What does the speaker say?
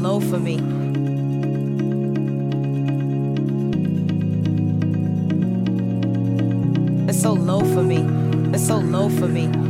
low for me. It's so low for me. It's so low for me.